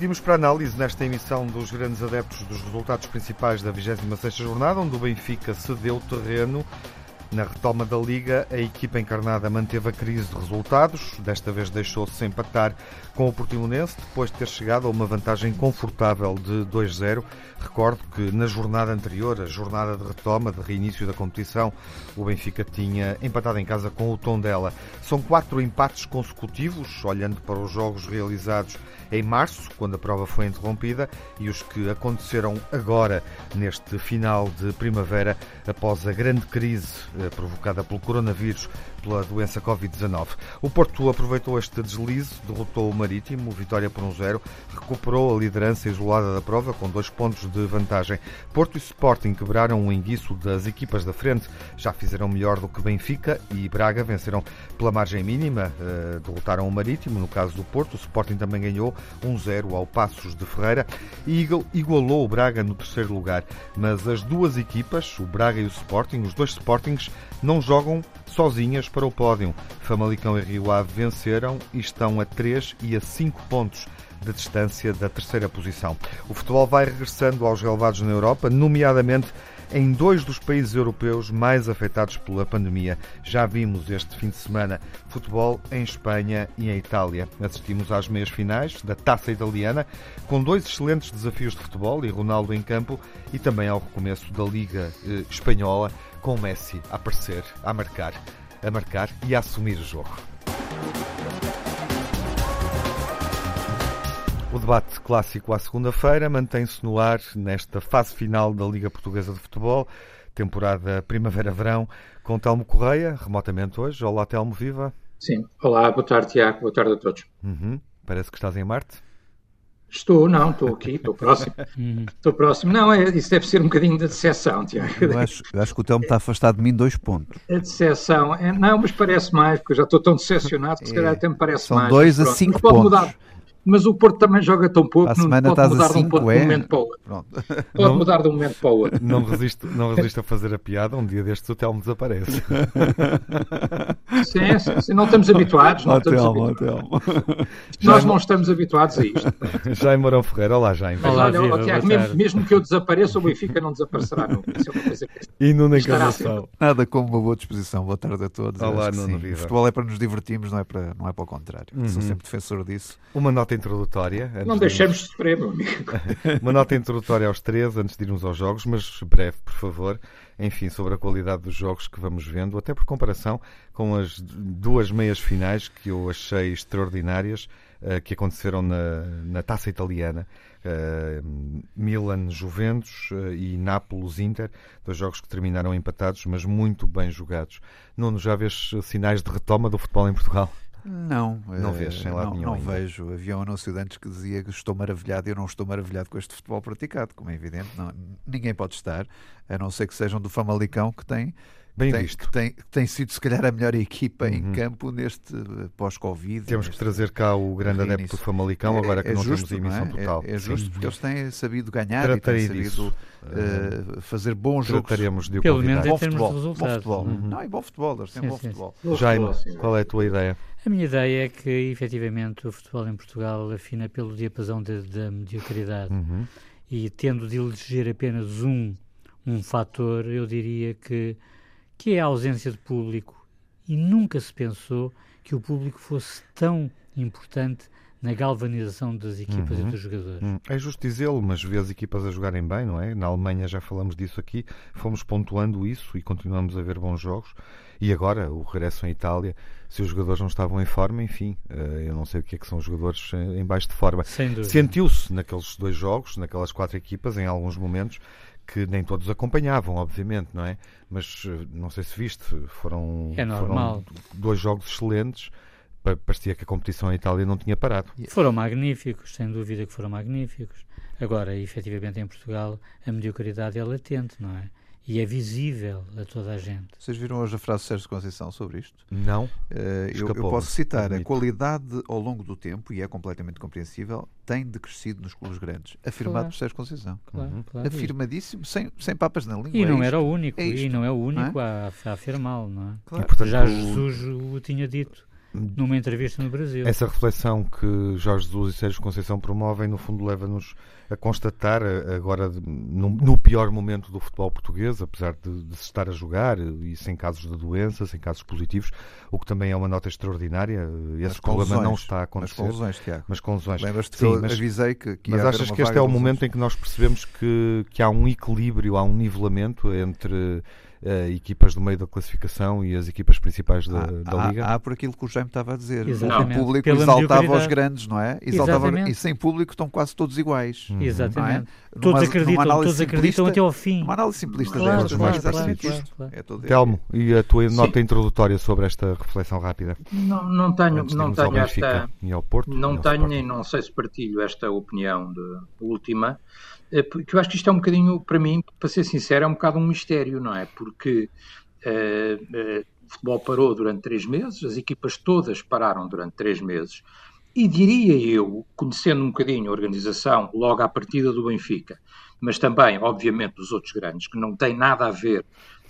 Seguimos para a análise nesta emissão dos grandes adeptos dos resultados principais da 26ª jornada, onde o Benfica cedeu terreno na retoma da Liga, a equipa encarnada manteve a crise de resultados. Desta vez deixou-se empatar com o Portimonense, depois de ter chegado a uma vantagem confortável de 2-0. Recordo que na jornada anterior, a jornada de retoma, de reinício da competição, o Benfica tinha empatado em casa com o Tondela. São quatro empates consecutivos, olhando para os jogos realizados em março, quando a prova foi interrompida, e os que aconteceram agora, neste final de primavera, após a grande crise provocada pelo coronavírus, pela doença Covid-19. O Porto aproveitou este deslize, derrotou o Marítimo, vitória por 1-0, recuperou a liderança isolada da prova com dois pontos de vantagem. Porto e Sporting quebraram o enguiço das equipas da frente, já fizeram melhor do que Benfica e Braga venceram pela margem mínima, eh, derrotaram o Marítimo, no caso do Porto. O Sporting também ganhou 1-0 ao Passos de Ferreira e igualou o Braga no terceiro lugar. Mas as duas equipas, o Braga e o Sporting, os dois Sportings, não jogam sozinhas para o pódio. Famalicão e Rio Ave venceram e estão a 3 e a 5 pontos de distância da terceira posição. O futebol vai regressando aos relevados na Europa, nomeadamente em dois dos países europeus mais afetados pela pandemia. Já vimos este fim de semana futebol em Espanha e em Itália. Assistimos às meias finais da Taça Italiana, com dois excelentes desafios de futebol e Ronaldo em campo, e também ao recomeço da Liga eh, Espanhola, com Messi a aparecer, a marcar, a marcar e a assumir o jogo. O debate clássico à segunda-feira mantém-se no ar nesta fase final da Liga Portuguesa de Futebol, temporada Primavera-Verão, com Telmo Correia, remotamente hoje. Olá, Telmo, viva. Sim, olá, boa tarde, Tiago, boa tarde a todos. Uhum. Parece que estás em Marte. Estou, não, estou aqui, estou próximo. Uhum. Estou próximo. Não, é, isso deve ser um bocadinho de decepção, Tiago. Eu acho, eu acho que o Telmo está afastado de mim dois pontos. A decepção, é, não, mas parece mais, porque eu já estou tão decepcionado que se calhar até me parece São mais. São dois a cinco pontos. Mudar mas o Porto também joga tão pouco, não pode mudar de um, ponto, é? momento para o outro. Pronto. Pode não, mudar de um momento para o outro. Não resisto, não resisto a fazer a piada, um dia destes o Telmo desaparece. Sim, sim, sim. não estamos habituados. Não estamos habituados. Nós não estamos habituados a isto. Jaime Mourão Ferreira, olá Jaime. Mas olha, viva, Tiago, mesmo, mesmo, que eu desapareça, o Benfica não desaparecerá nunca. Isso é uma coisa que e Nuno Encarnação. Nada como uma boa disposição. Boa tarde a todos. Olá, Nuno Viva. O futebol é para nos divertirmos, não é para, não é para o contrário. Uhum. Sou sempre defensor disso. Uma nota introdutória. Não deixemos de sofrer, meu amigo. Uma nota introdutória aos três, antes de irmos aos jogos, mas breve, por favor. Enfim, sobre a qualidade dos jogos que vamos vendo, até por comparação com as duas meias finais que eu achei extraordinárias, uh, que aconteceram na, na taça italiana. Uh, Milan-Juventus uh, e Nápoles-Inter, dois jogos que terminaram empatados, mas muito bem jogados. Nuno, já vês sinais de retoma do futebol em Portugal? Não, não vês sem lado não, nenhum. Não ainda. vejo. Havia um anúncio antes que dizia que estou maravilhado e eu não estou maravilhado com este futebol praticado, como é evidente. Não, ninguém pode estar, a não ser que sejam do Famalicão, que tem Bem tem, visto. Que tem, que tem sido, se calhar, a melhor equipa uhum. em campo neste eh, pós-Covid. Temos neste que trazer cá o grande adepto do Famalicão, agora que é, é não justo, temos emissão não é? total. É, é justo, Sim. porque eles têm sabido ganhar Tratarei e têm sabido uh, fazer bons jogos. Trataremos de Pelo menos bom em termos futebol, de resultados. Bom futebol. Uhum. Não, e bom futebol, eles têm sim, bom sim, futebol. Jaime, qual é a tua ideia? A minha ideia é que, efetivamente, o futebol em Portugal afina pelo diapasão da mediocridade. Uhum. E tendo de eleger apenas um, um fator, eu diria que, que é a ausência de público. E nunca se pensou que o público fosse tão importante na galvanização das equipas uhum. e dos jogadores. Uhum. É justo dizê-lo, mas vê as equipas a jogarem bem, não é? Na Alemanha já falamos disso aqui, fomos pontuando isso e continuamos a ver bons jogos. E agora, o regresso em Itália, se os jogadores não estavam em forma, enfim, eh, eu não sei o que é que são os jogadores em baixo de forma. Sentiu-se naqueles dois jogos, naquelas quatro equipas, em alguns momentos, que nem todos acompanhavam, obviamente, não é? Mas eh, não sei se viste, foram, é foram dois jogos excelentes. Parecia que a competição em Itália não tinha parado. Foram magníficos, sem dúvida que foram magníficos. Agora, efetivamente, em Portugal, a mediocridade é latente, não é? e é visível a toda a gente. Vocês viram hoje a frase de Sérgio Conceição sobre isto? Não. Uh, eu, eu, posso citar: a qualidade ao longo do tempo, e é completamente compreensível, tem decrescido nos clubes grandes. Afirmado claro. por Sérgio Conceição. Claro, uhum. claro. Afirmadíssimo, sem, sem papas na língua. E não é era o único, é e não é o único é? a, a afirmá-lo, não é? Claro. E, portanto, Já Jesus o tinha dito numa entrevista no Brasil. Essa reflexão que Jorge Jesus e Sérgio Conceição promovem, no fundo, leva-nos a constatar, agora no, no, pior momento do futebol português, apesar de, de, se estar a jogar e sem casos de doença, sem casos positivos, o que também é uma nota extraordinária. Esse problema lesões, não está a acontecer. Mas com lesões, Tiago. Mas com lesões. Lembras-te que eu mas, avisei que, que Mas achas que este é o momento em que nós percebemos que, que há um equilíbrio, há um nivelamento entre uh, equipas do meio da classificação e as equipas principais da, há, da Liga? Há, há, por aquilo que o Jaime estava a dizer. Exatamente. O público Pela exaltava os grandes, não é? Exaltava, e sem público estão quase todos iguais. Uhum. Exatamente. É? Todos numa, acreditam, numa todos acreditam até ao fim. Uma análise simplista claro, destas, claro, mais claro, claro, claro. É Telmo, e a tua nota Sim. introdutória sobre esta reflexão rápida? Não, não tenho, não tenho esta. E ao Porto, não e tenho e não sei se partilho esta opinião de, última, porque eu acho que isto é um bocadinho, para mim, para ser sincero, é um bocado um mistério, não é? Porque Uh, o futebol parou durante três meses, as equipas todas pararam durante três meses, e diria eu, conhecendo um bocadinho a organização logo à partida do Benfica, mas também, obviamente, dos outros grandes, que não tem nada a ver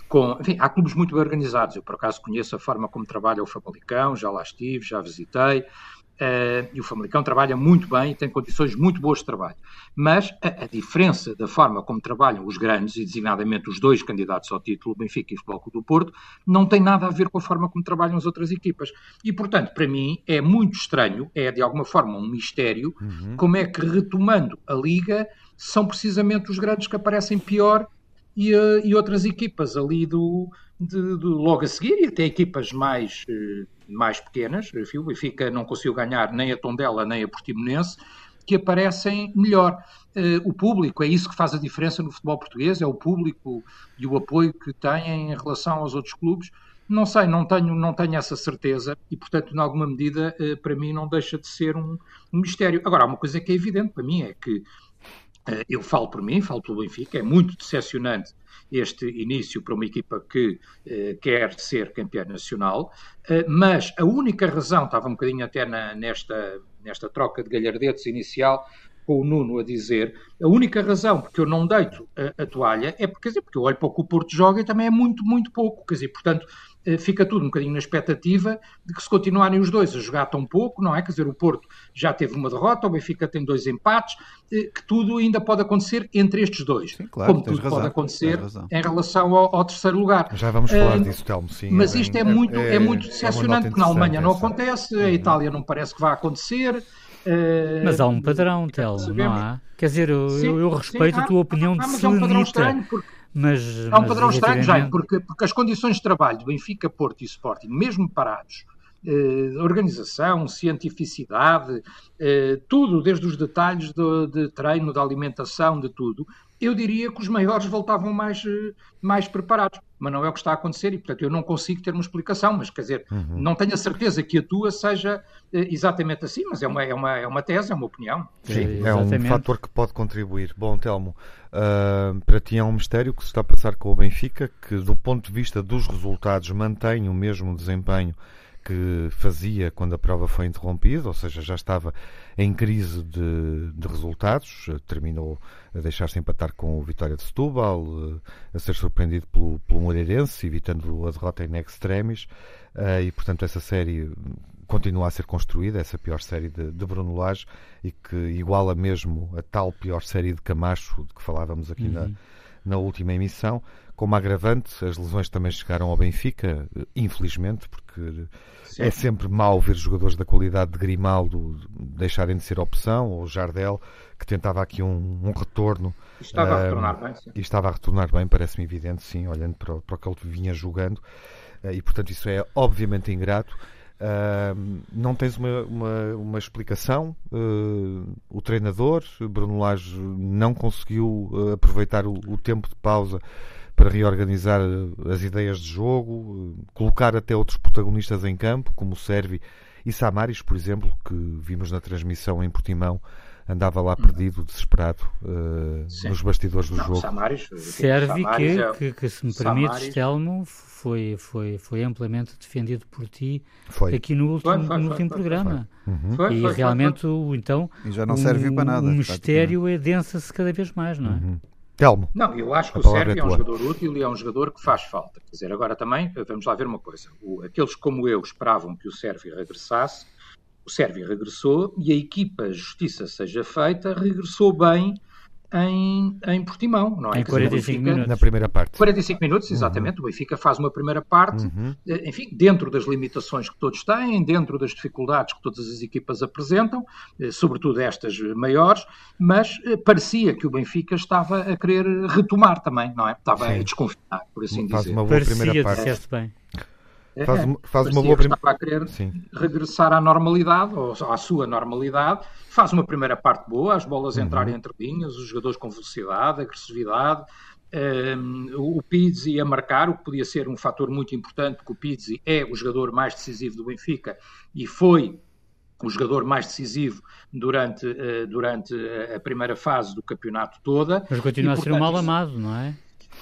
com. Enfim, há clubes muito bem organizados. Eu, por acaso, conheço a forma como trabalha o Famalicão, já lá estive, já visitei. Uh, e o Famalicão trabalha muito bem e tem condições muito boas de trabalho. Mas a, a, diferença da forma como trabalham os grandes, e designadamente os dois candidatos ao título, Benfica e Futebol Clube do Porto, não tem nada a ver com a forma como trabalham as outras equipas. E, portanto, para mim é muito estranho, é de alguma forma um mistério, uhum. como é que retomando a Liga são precisamente os grandes que aparecem pior e, uh, e outras equipas ali do, de, de, logo a seguir, e até equipas mais... Uh, mais pequenas, o Benfica não conseguiu ganhar nem a Tondela nem a Portimonense, que aparecem melhor. Uh, o público, é isso que faz a diferença no futebol português, é o público e o apoio que têm em relação aos outros clubes. Não sei, não tenho, não tenho essa certeza e, portanto, em alguma medida, uh, para mim não deixa de ser um, um mistério. Agora, há uma coisa que é evidente para mim, é que eu falo por mim, falo pelo Benfica, é muito decepcionante este início para uma equipa que eh, quer ser campeã nacional, eh, mas a única razão, estava um bocadinho até na, nesta, nesta troca de galhardetes inicial, com o Nuno a dizer, a única razão porque eu não deito a, a toalha é porque, dizer, porque eu olho para o que o Porto joga e também é muito, muito pouco, quer dizer, portanto, fica tudo um bocadinho na expectativa de que se continuarem os dois a jogar tão pouco, não é? Quer dizer, o Porto já teve uma derrota, o Benfica tem dois empates, eh, que tudo ainda pode acontecer entre estes dois. Sim, claro, como tudo razão, pode acontecer em relação ao, ao, terceiro lugar. Já vamos falar disso, Telmo, sim. Mas isto é, é muito, é, é muito decepcionante, porque na Alemanha não acontece, a uhum. Itália não parece que vai acontecer. Uh, mas há um padrão, Telmo, não há? Quer dizer, eu, sim, eu, eu respeito sim, a tua há, opinião há, de mas é um padrão estranho, porque mas, é um padrão estranho, já, porque, porque as condições de trabalho do Benfica, Porto e Sporting, mesmo parados, eh, organização, cientificidade, eh, tudo, desde os detalhes de, de, treino, de alimentação, de tudo, eu diria que os maiores voltavam mais, eh, mais preparados. Mas não é o que está a acontecer e, portanto, eu não consigo ter uma explicação. Mas, quer dizer, uhum. não tenho a certeza que a tua seja eh, exatamente assim, mas é uma, é uma, é uma tese, é uma opinião. Sim, é um fator que pode contribuir. Bom, Telmo, uh, para ti é um mistério que se está a passar com o Benfica, que do ponto de vista dos resultados mantém o mesmo desempenho que fazia quando a prova foi interrompida, ou seja, já estava em crise de, de resultados, terminou a deixar-se empatar com o Vitória de Setúbal, a ser surpreendido pelo, pelo Moreirense, evitando a derrota em extremis, eh, e portanto essa série continua a ser construída, essa pior série de, de Bruno Lage, e que iguala mesmo a tal pior série de Camacho, de que falávamos aqui uhum. na, na última emissão. Como agravante, as lesões também chegaram ao Benfica, infelizmente, porque Sim. é sempre mau ver jogadores da qualidade de Grimaldo deixarem de ser opção, ou Jardel, que tentava aqui um, um retorno. E estava a retornar bem, sim. E estava a retornar bem, parece-me evidente, sim, olhando para, para o que ele vinha jogando. Eh, e, portanto, isso é obviamente ingrato. Uh, não tens uma, uma, uma explicação. Uh, o treinador, Bruno Lage, não conseguiu uh, aproveitar o, o, tempo de pausa para reorganizar as ideias de jogo, colocar até outros protagonistas em campo, como o Servi E Samaris, por exemplo, que vimos na transmissão em Portimão, andava lá perdido, desesperado, uh, nos bastidores do não, jogo. Samaris, Serve que, é... que, que, se me permite, Telmo, foi, foi, foi amplamente defendido por ti foi. aqui no último, foi, foi, no último programa. Uhum. e realmente, o, então, e já não serve o, para nada. O mistério adensa-se cada vez mais, não é? Uhum. Telmo. Não, eu acho que o Sérgio é, é um jogador útil e é um jogador que faz falta. Quer dizer, agora também, vamos lá ver uma coisa. O, aqueles como eu esperavam que o Sérgio regressasse, o Sérvia regressou e a equipa Justiça Seja Feita regressou bem em, em Portimão, não é? Em 45 minutos. Na primeira parte. 45 minutos, uhum. exatamente. Uhum. O Benfica faz uma primeira parte, uhum. Eh, enfim, dentro das limitações que todos têm, dentro das dificuldades que todas as equipas apresentam, eh, sobretudo estas maiores, mas eh, parecia que o Benfica estava a querer retomar também, não é? Estava Sim. a desconfinar, por assim faz dizer. Uma boa parecia, primeira parte. bem. É, faz, uma, faz uma boa primeira estava a querer Sim. regressar à normalidade ou à sua normalidade faz uma primeira parte boa as bolas uhum. entrarem entre linhas os jogadores com velocidade agressividade um, o Pizzi a marcar o que podia ser um fator muito importante porque o Pizzi é o jogador mais decisivo do Benfica e foi o jogador mais decisivo durante, uh, durante a primeira fase do campeonato toda. Mas continua e, a ser um mal amado, não é?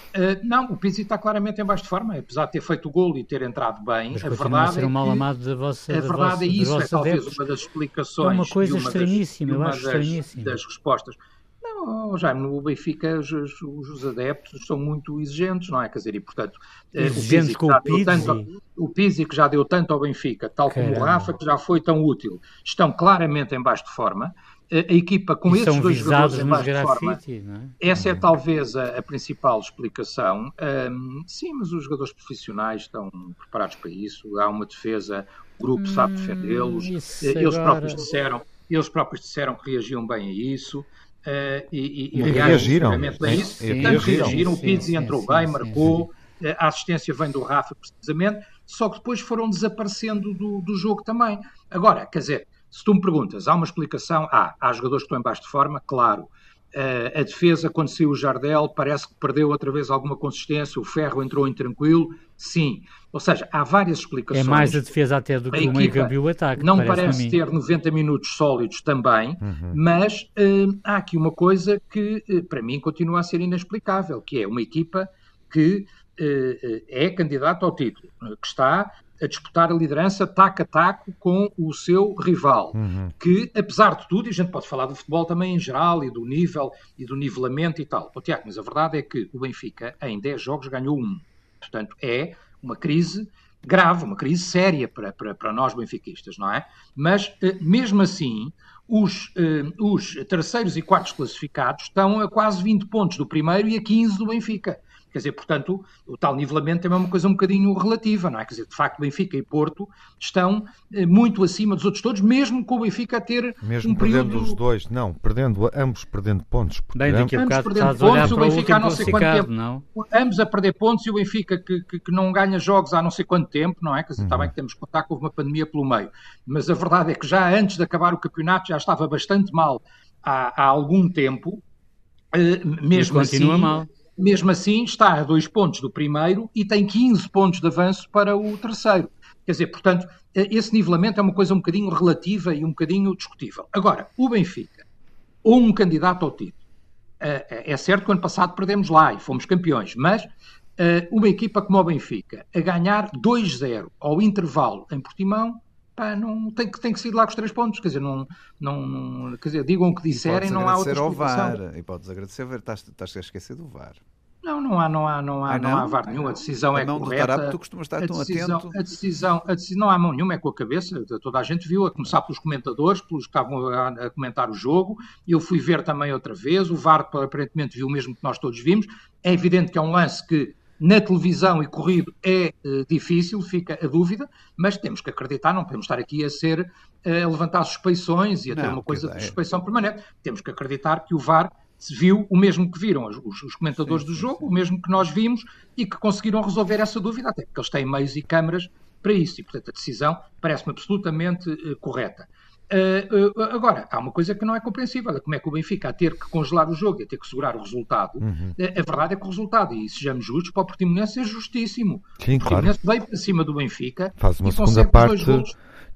Uh, não, o Pizzi está claramente em baixo de forma, apesar de ter feito o golo e ter entrado bem. Mas a verdade a ser um é mal amado da vossa A verdade vossa, é isso, é talvez adeptos. uma das explicações. É uma coisa uma estranhíssima, das, eu acho das, estranhíssima. das respostas. Não, Jaime, no Benfica os, os, os, adeptos são muito exigentes, não é? Quer dizer, e portanto, exigentes com o Pizzi. Tanto, o Pizzi que já deu tanto ao Benfica, tal como Caramba. o Rafa, que já foi tão útil, estão claramente em baixo de forma a equipa com e esses dois jogadores em baixo de forma, é? essa é talvez a, a principal explicação. Um, sim, mas os jogadores profissionais estão preparados para isso. Há uma defesa, o grupo sabe defendê-los. Hum, eles próprios disseram, eles próprios disseram que reagiam bem a isso. Uh, e, e, e reagiram. Bem a isso. Sim, Portanto, reagiram. O Pizzi entrou bem, marcou. A assistência vem do Rafa, precisamente. Só que depois foram desaparecendo do, do jogo também. Agora, quer dizer, se tu me perguntas, há uma explicação? Há. Há jogadores que estão em baixo de forma? Claro. Uh, a defesa, quando saiu o Jardel, parece que perdeu outra vez alguma consistência. O Ferro entrou intranquilo? Sim. Ou seja, há várias explicações. É mais a defesa até do que o meio campo e o ataque. Não parece, parece ter 90 minutos sólidos também, uhum. mas uh, há aqui uma coisa que uh, para mim continua a ser inexplicável, que é uma equipa que é candidata ao título, que está a disputar a liderança taco a taco com o seu rival, uhum. que, apesar de tudo, e a gente pode falar do futebol também em geral e do nível e do nivelamento e tal. Oh, Tiago, mas a verdade é que o Benfica, em 10 jogos, ganhou um. Portanto, é uma crise grave, uma crise séria para, para, para nós benfiquistas, não é? Mas, eh, mesmo assim, os, eh, os terceiros e quartos classificados estão a quase 20 pontos do primeiro e a 15 do Benfica. Quer dizer, portanto, o tal nivelamento também é uma coisa um bocadinho relativa, não é? Quer dizer, de facto, Benfica e Porto estão eh, muito acima dos outros todos, mesmo com o Benfica a ter mesmo um perdendo período... os dois, não, perdendo, ambos perdendo pontos. Bem, daqui a ambos bocado perdendo estás a olhar pontos, o Benfica há não sei quanto tempo, não? ambos a perder pontos e o Benfica que, que, que, não ganha jogos há não sei quanto tempo, não é? Quer dizer, uhum. está bem que temos que contar que houve uma pandemia pelo meio, mas a verdade é que já antes de acabar o campeonato já estava bastante mal há, há algum tempo, uh, mesmo e continua assim... mal mesmo assim está a dois pontos do primeiro e tem 15 pontos de avanço para o terceiro. Quer dizer, portanto, esse nivelamento é uma coisa um bocadinho relativa e um bocadinho discutível. Agora, o Benfica, ou um candidato ao título, é certo que ano passado perdemos lá e fomos campeões, mas uma equipa como o Benfica, a ganhar 2-0 ao intervalo em Portimão, pá, não, tem, que, tem que sair lá com os três pontos. Quer dizer, não, não, não quer dizer, digam o que disserem, não há outra explicação. Ao VAR, e podes agradecer, estás, estás a esquecer do VAR. Não, não há, não há, não há, ah, não? não há VAR nenhum. A decisão a é mão correta. Do tu costumas estar a tão decisão, atento. A decisão, a decisão, não há mão nenhuma, é com a cabeça. Toda a gente viu, a começar pelos comentadores, pelos que estavam a, a comentar o jogo. Eu fui ver também outra vez. O VAR aparentemente viu o mesmo que nós todos vimos. É evidente que é um lance que na televisão e corrido é uh, difícil, fica a dúvida, mas temos que acreditar, não podemos estar aqui a ser uh, a levantar suspeições e a ter não, uma coisa de é. suspeição permanente. Temos que acreditar que o VAR viu o mesmo que viram os, os comentadores sim, do jogo, sim, sim. o mesmo que nós vimos e que conseguiram resolver essa dúvida, até porque eles têm meios e câmaras para isso, e portanto a decisão parece-me absolutamente uh, correta. Uh, uh, agora, há uma coisa que não é compreensível: é como é que o Benfica, a ter que congelar o jogo e a ter que segurar o resultado, uhum. uh, a verdade é que o resultado, e sejamos justos, para o Portimonense é justíssimo. Sim, o Portimonense claro. veio para cima do Benfica Faz uma e segunda parte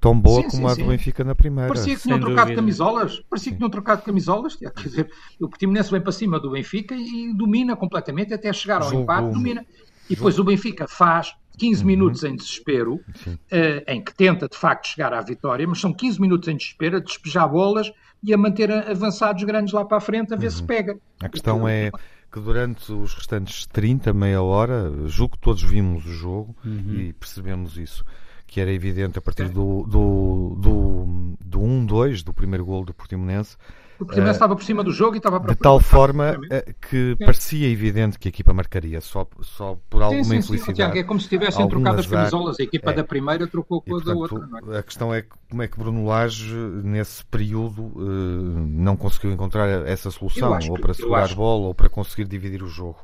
tão boa sim, como sim, a do Benfica na primeira. Parecia que tinham trocado camisolas. Parecia que tinham trocado de camisolas. Quer dizer, o Portimonense vem para cima do Benfica e domina completamente até chegar ao Jogo. empate, domina. E depois o Benfica faz 15 uhum. minutos em desespero, uh, em que tenta de facto chegar à vitória, mas são 15 minutos em desespero a despejar bolas e a manter avançados grandes lá para a frente a ver uhum. se pega. A questão é que durante os restantes 30, meia hora, julgo que todos vimos o jogo uhum. e percebemos isso que era evidente a partir do, do, do, do 1-2, do primeiro gol do Portimonense, o Portimonense uh, estava por cima do jogo e estava De tal forma uh, que sim. parecia evidente que a equipa marcaria, só, só por alguma sim, sim, infelicidade. Tiago, é como se tivessem trocado as camisolas, a equipa é. da primeira trocou com a da outra. É? A questão é como é que Bruno Lage, nesse período, uh, não conseguiu encontrar essa solução, ou para segurar a bola, ou para conseguir dividir o jogo.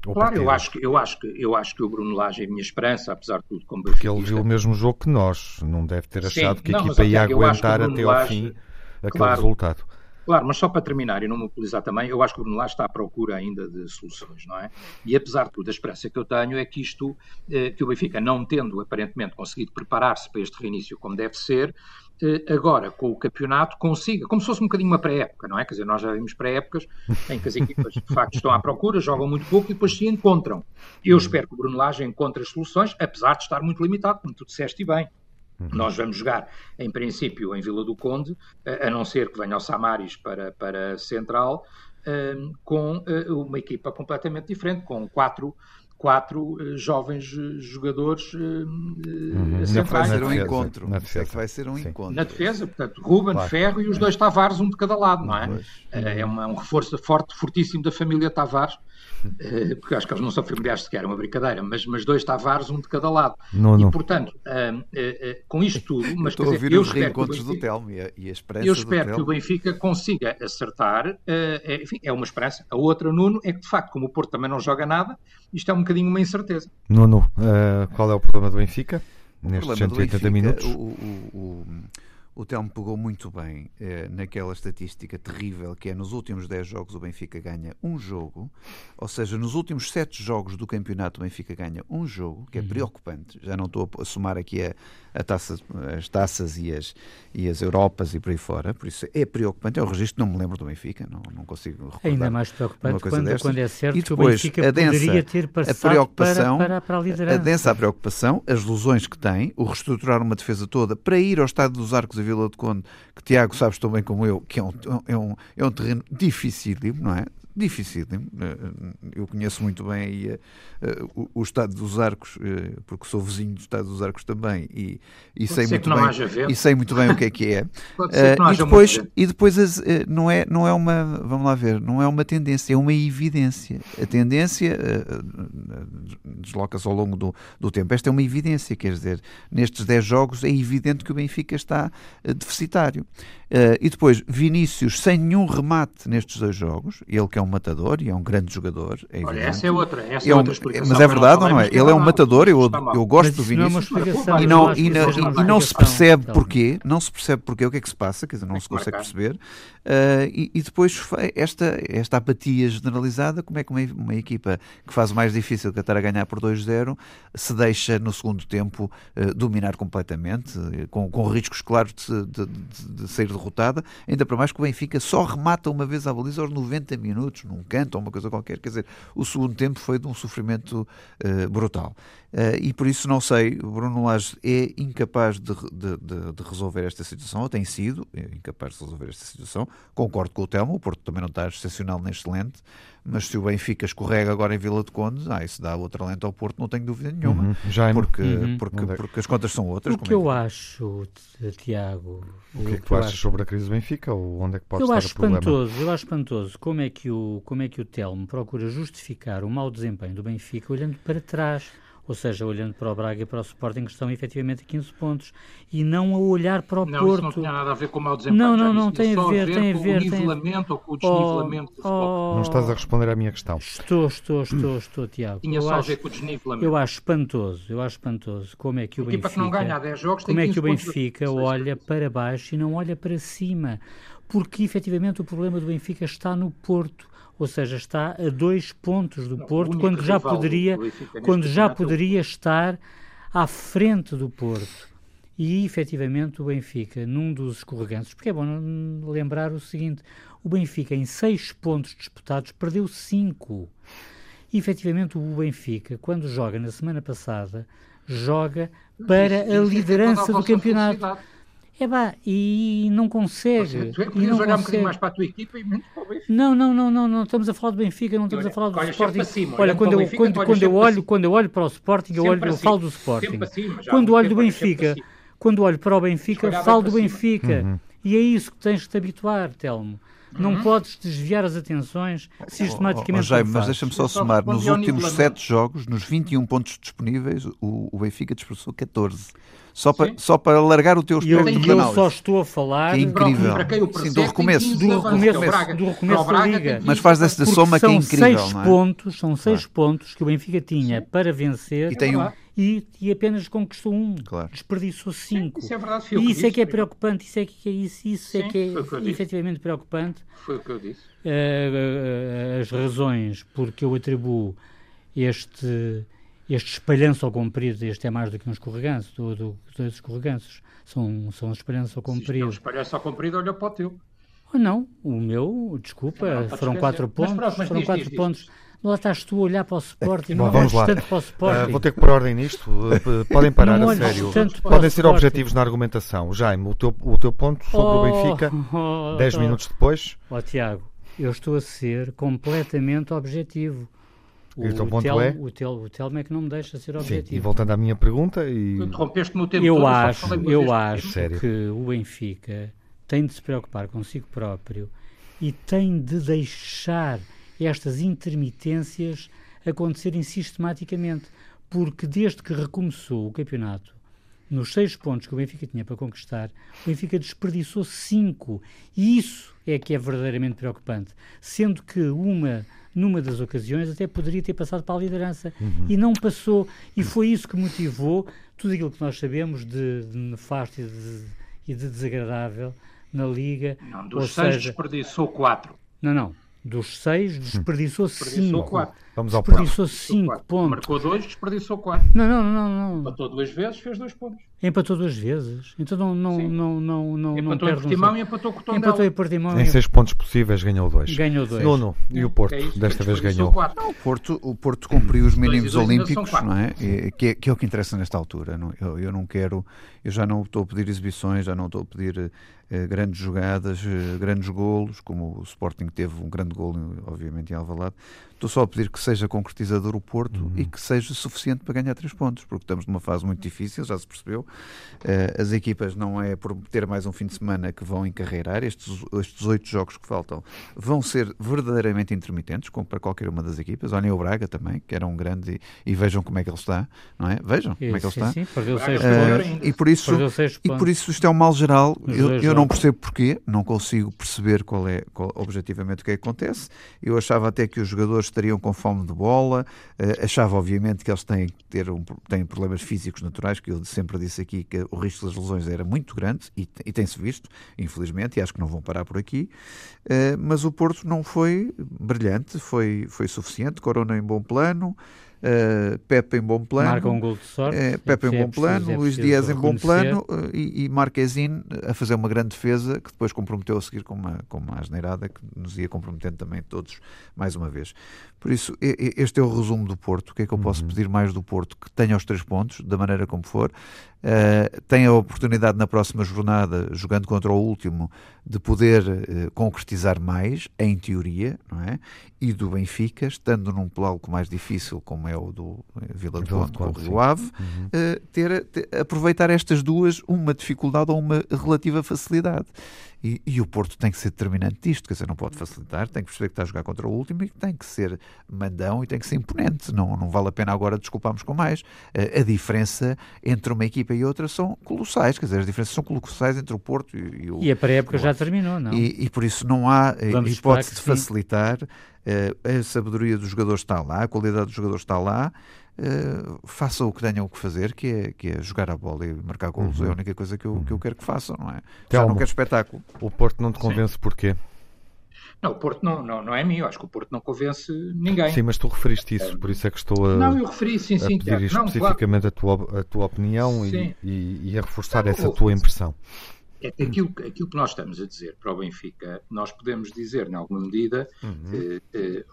Claro, eu acho, que, eu, acho que, eu acho que o Bruno Lage é a minha esperança, apesar de tudo, como Porque ele viu o mesmo jogo que nós, não deve ter achado Sim, que a não, equipa ia aguentar até ao fim aquele claro, resultado. Claro, mas só para terminar e não mobilizar também, eu acho que o Bruno Lage está à procura ainda de soluções, não é? E apesar de tudo, a esperança que eu tenho é que isto, eh, que o Benfica, não tendo aparentemente conseguido preparar-se para este reinício como deve ser, eh, agora com o campeonato consiga, como se fosse um bocadinho uma pré-época, não é? Quer dizer, nós já vimos pré-épocas em que as equipas de facto estão à procura, jogam muito pouco e depois se encontram. Eu espero que o Bruno Lage encontre as soluções, apesar de estar muito limitado, como tu disseste bem. Uhum. Nós vamos jogar, em princípio, em Vila do Conde, a não ser que venha o Samaris para, para Central, um, com uh, uma equipa completamente diferente, com quatro quatro uh, jovens jogadores uh, uhum. Vai ser um encontro. Na defesa. vai ser um Sim. encontro. Na defesa, portanto, Ruben, claro. Ferro e os dois Tavares, um de cada lado, não é? É, uma, um reforço forte, fortíssimo da família Tavares eh, porque acho que eles não são familiares sequer, é uma brincadeira, mas, mas dois Tavares, um de cada lado. Não, não. E, portanto, uh, uh, com isto tudo, mas Estou quer dizer, eu espero, que o, Benfica, do Telmo e a, e a eu espero que o Benfica consiga acertar, é, enfim, é uma esperança. A outra, Nuno, é que de facto, como o Porto também não joga nada, isto é um bocadinho uma incerteza. Nuno, qual é o problema do Benfica? Nestes 180 minutos? O, o, o o Telmo pegou muito bem eh, naquela estatística terrível que é nos últimos 10 jogos o Benfica ganha um jogo, ou seja, nos últimos 7 jogos do campeonato o Benfica ganha um jogo, que é uhum. preocupante. Já não estou a somar aqui a, a taça, as taças e as, e as Europas e por aí fora, por isso é preocupante. É o registro, não me lembro do Benfica, não, não consigo recordar. Ainda mais preocupante quando, quando, é certo e depois, que o Benfica a densa, poderia ter passado a preocupação, para, para, para a liderança. A densa a preocupação, as lesões que tem, o reestruturar uma defesa toda para ir ao estado dos arcos Vila de Conde, que Tiago sabes tão bem como eu, que é um, é um, é um terreno dificílimo, não é? Dificílimo. Eu conheço muito bem uh, o, o, estado dos arcos, uh, porque sou vizinho do estado dos arcos também, e, e sei muito bem, e sei muito bem o que é que é. E depois, e depois as, não, é, não é uma, vamos lá ver, não é uma tendência, é uma evidência. A tendência desloca-se ao longo do, do tempo. Esta é uma evidência, quer dizer, nestes 10 jogos é evidente que o Benfica está deficitário. Uh, e depois, Vinícius sem nenhum remate nestes dois jogos, ele que é um matador e é um grande jogador. É Olha, essa é outra, essa é, é outra explicação. Mas é verdade ou não é? Ele é um matador, eu, eu gosto do Vinícius. e não, e não, e não se percebe porquê, não se percebe porquê, o que é que se passa, quer dizer, não se consegue perceber. Uh, e, e, depois esta, esta apatia generalizada, como é que uma, uma equipa que faz o mais difícil que estar a ganhar por 2-0 se deixa no segundo tempo uh, dominar completamente, com, com riscos claros de, de, de, de sair derrotada, ainda para mais que o Benfica só remata uma vez a baliza aos 90 minutos, num canto ou uma coisa qualquer. Quer dizer, o segundo tempo foi de um sofrimento uh, brutal. Uh, e por isso não sei, o Bruno Lage é incapaz de, de, de, de, resolver esta situação, ou tem sido é incapaz de resolver esta situação. Concordo com o Telmo, o Porto também não está excepcional nem excelente, mas se o Benfica escorrega agora em Vila de Conde, ah, isso dá outra lente ao Porto, não tenho dúvida nenhuma, uhum. Já porque, uhum. porque, porque, porque, as contas são outras. O que é eu acho, Tiago... O que é que tu achas sobre a crise do Benfica, ou onde é que pode eu estar acho o problema? Espantoso, eu acho espantoso como é, que o, como é que o Telmo procura justificar o mau desempenho do Benfica olhando para trás ou seja, olhando para o Braga e para o Sporting, que estão efetivamente a 15 pontos, e não a olhar para o não, Porto. Não, isso não tinha nada a ver com o mau desempenho. Não, não, não, tem a ver, tem a ver. Com o nivelamento ou com o desnivelamento oh, oh, Não estás a responder à minha questão. Estou, estou, estou, estou, Tiago. Tinha eu só acho, a ver com o desnivelamento. Eu acho espantoso, eu acho espantoso como é que o Benfica... que não ganha há 10 jogos Como é que o Benfica olha para baixo e não olha para cima. Porque, efetivamente, o problema do Benfica está no Porto ou seja, está a dois pontos do não, Porto, quando já poderia, quando já poderia estar à frente do Porto. E efetivamente o Benfica, num dos escorreganços, porque é bom lembrar o seguinte: o Benfica, em seis pontos disputados, perdeu cinco. E efetivamente o Benfica, quando joga na semana passada, joga para a liderança do campeonato. É pá, e não consegue. tu é que jogar consegue. um bocadinho mais para a tua equipa e menos para o Benfica. Não, não, não, não, não estamos a falar do Benfica, não estamos olha, a falar do Sporting. Cima, olha, quando eu, Benfica, quando, quando eu olho, quando eu olho para o Sporting, eu, olho, eu falo do Sporting. Cima, quando olho do Benfica, quando olho para o Benfica, falo do Benfica. Uhum. E é isso que tens de te habituar, Telmo. Não uhum. podes desviar as atenções sistematicamente. Oh, oh, Jaime, mas deixa-me só somar. Nos últimos sete jogos, nos 21 pontos disponíveis, o, o Benfica dispersou 14. Só para, só para largar o teu espectro eu, de Eu só estou a falar... Que é incrível. Para quem o Sim, do recomeço. Do recomeço, do recomeço da Liga. Mas faz dessa soma que é incrível, seis não é? Pontos, são seis claro. pontos que o Benfica tinha para vencer. E tem um e, e, apenas conquistou um. Claro. Desperdiçou cinco. Sim, isso é verdade. e isso é que é preocupante, isso é que é, isso, isso é Sim, é que é efetivamente preocupante. Foi o que eu disse. Uh, as razões porque eu atribuo este, este espalhanço ao comprido, este é mais do que um escorreganço, do, do, dois escorreganços, são, são espalhanço ao comprido. Se é um espalhanço ao comprido, olha para o teu. Oh, não, o meu, desculpa, não, foram quatro pontos, mas pronto, mas foram diz, quatro diz, pontos. Diz. Lá estás tu a olhar para o Sporting, não vamos lá. tanto para o Sporting. Uh, vou ter que pôr ordem nisto. Uh, podem parar, a sério. Podem ser objetivos na argumentação. Jaime, o teu, o teu ponto sobre oh, o Benfica, 10 oh, minutos depois. Ó oh, Tiago, eu estou a ser completamente objetivo. O, e o tel, é? O, tel, o Telmo é que não me deixa ser objetivo. Sim, e voltando à minha pergunta... E... Interrompeste-me o tempo eu todo. Acho, eu acho que o Benfica tem de se preocupar consigo próprio e tem de deixar estas intermitências acontecerem sistematicamente, porque desde que recomeçou o campeonato, nos seis pontos que o Benfica tinha para conquistar, o Benfica desperdiçou cinco. E isso é que é verdadeiramente preocupante. Sendo que uma, numa das ocasiões, até poderia ter passado para a liderança. Uhum. E não passou. E foi isso que motivou tudo aquilo que nós sabemos de, de nefasto e de, e de desagradável na Liga. Não, dos seis seja... desperdiçou quatro. Não, não. Dos seis, desperdiçou cinco. Quatro. Vamos ao Desperdiçou cinco pontos. Marcou dois, desperdiçou quatro. Não, não, não, não. Empatou duas vezes, fez dois pontos. Empatou duas vezes. Então não, não, não, não, não, empatou não em Portimão um... e empatou com o Tondela. Empatou em Portimão. Em seis pontos possíveis ganhou dois. Ganhou dois. Nuno, e o Porto, é desta vez ganhou. Não, o, Porto, o Porto cumpriu os mínimos olímpicos, não é? Que, é? que é o que interessa nesta altura. Não? Eu, eu não quero, eu já não estou a pedir exibições, já não estou a pedir eh, grandes jogadas, eh, grandes golos, como o Sporting teve um grande golo, obviamente, em Alvalade. Estou só a pedir que seja concretizador o Porto uhum. e que seja suficiente para ganhar três pontos, porque estamos numa fase muito difícil, já se percebeu. Uh, as equipas não é por ter mais um fim de semana que vão encarreirar, estes, estes oito jogos que faltam vão ser verdadeiramente intermitentes, como para qualquer uma das equipas. Olhem o Braga também, que era um grande, e, e vejam como é que ele está, não é? Vejam como é que ele está. Sim, perdeu seis uh, e, por isso, e por isso isto é um mal geral. Eu, eu não percebo porquê, não consigo perceber qual é qual, objetivamente o que é que acontece. Eu achava até que os jogadores estariam com fome de bola, uh, achava obviamente que eles têm, ter um, têm problemas físicos naturais, que eu sempre disse aqui que o risco das lesões era muito grande e, e tem-se visto, infelizmente, e acho que não vão parar por aqui, uh, mas o Porto não foi brilhante, foi, foi suficiente, Corona em bom plano, Uh, Pepe em bom plano, marca um gol de sorte, uh, Pepe em bom plano, é Luís Dias em bom plano uh, e, e Marquezine a fazer uma grande defesa que depois comprometeu a seguir com uma, com uma asneirada que nos ia comprometendo também todos mais uma vez. Por isso, este é o resumo do Porto. O que é que eu posso uhum. pedir mais do Porto? Que tenha os três pontos, da maneira como for. Uh, tem a oportunidade na próxima jornada, jogando contra o último, de poder uh, concretizar mais, em teoria, não é? E do Benfica, estando num palco mais difícil, como é o do eh, Vila do Conde com o Rio Ave, uhum. uh, ter, ter, aproveitar estas duas, uma dificuldade ou uma relativa facilidade. E, e, o Porto tem que ser determinante disto, quer dizer, não pode facilitar, tem que perceber que está a jogar contra o último e tem que ser mandão e tem que ser imponente. Não, não vale a pena agora desculparmos com mais. A, a diferença entre uma equipa e outra são colossais, quer dizer, as diferenças são colossais entre o Porto e, e o. E a pré-época já terminou, não? E, e, por isso não há eh, Vamos hipótese de facilitar. Uh, a sabedoria dos jogadores está lá, a qualidade dos jogadores está lá. Uh, façam o que tenham que fazer, que é, que é jogar a bola e marcar golos. Uhum. É a única coisa que eu, que eu quero que façam, não é? Já não quero espetáculo. O Porto não te convence Sim. porquê? Não, o Porto não, não, não é mim, eu acho que o Porto não convence ninguém. Sim, mas tu referiste isso, por isso é que estou a, não, eu referi, sim, sim, pedir especificamente claro. a, tua, a tua opinião e, e, e, a reforçar não, essa tua impressão. É que aquilo, aquilo que nós estamos a dizer para o Benfica, nós podemos dizer, em alguma medida, uhum. eh, eh,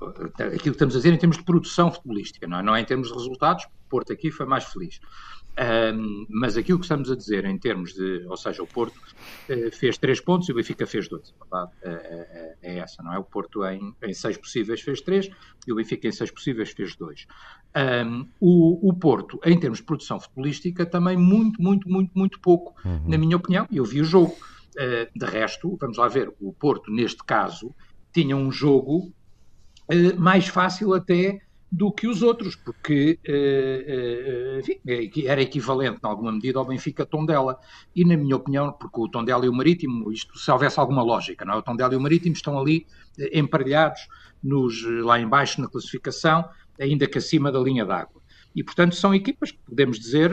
aquilo que estamos a dizer em termos de produção futebolística, não é, não é em termos de resultados, Porto aqui foi mais feliz. Um, mas aquilo que estamos a dizer em termos de, ou seja, o Porto uh, fez três pontos e o Benfica fez dois. A verdade é, é, essa, não é? O Porto em, em, seis possíveis fez três e o Benfica em seis possíveis fez dois. Um, o, o, Porto, em termos de produção futebolística, também muito, muito, muito, muito pouco, uhum. na minha opinião. Eu vi o jogo. Uh, de resto, vamos lá ver, o Porto, neste caso, tinha um jogo uh, mais fácil até do que os outros, porque uh, uh, enfim, é era equivalente, em alguma medida, ao Benfica Tondela. E, na minha opinião, porque o Tondela e o Marítimo, isto se houvesse alguma lógica, não é? o Tondela e o Marítimo estão ali uh, emparelhados nos, lá embaixo na classificação, ainda que acima da linha d'água. E, portanto, são equipas que podemos dizer,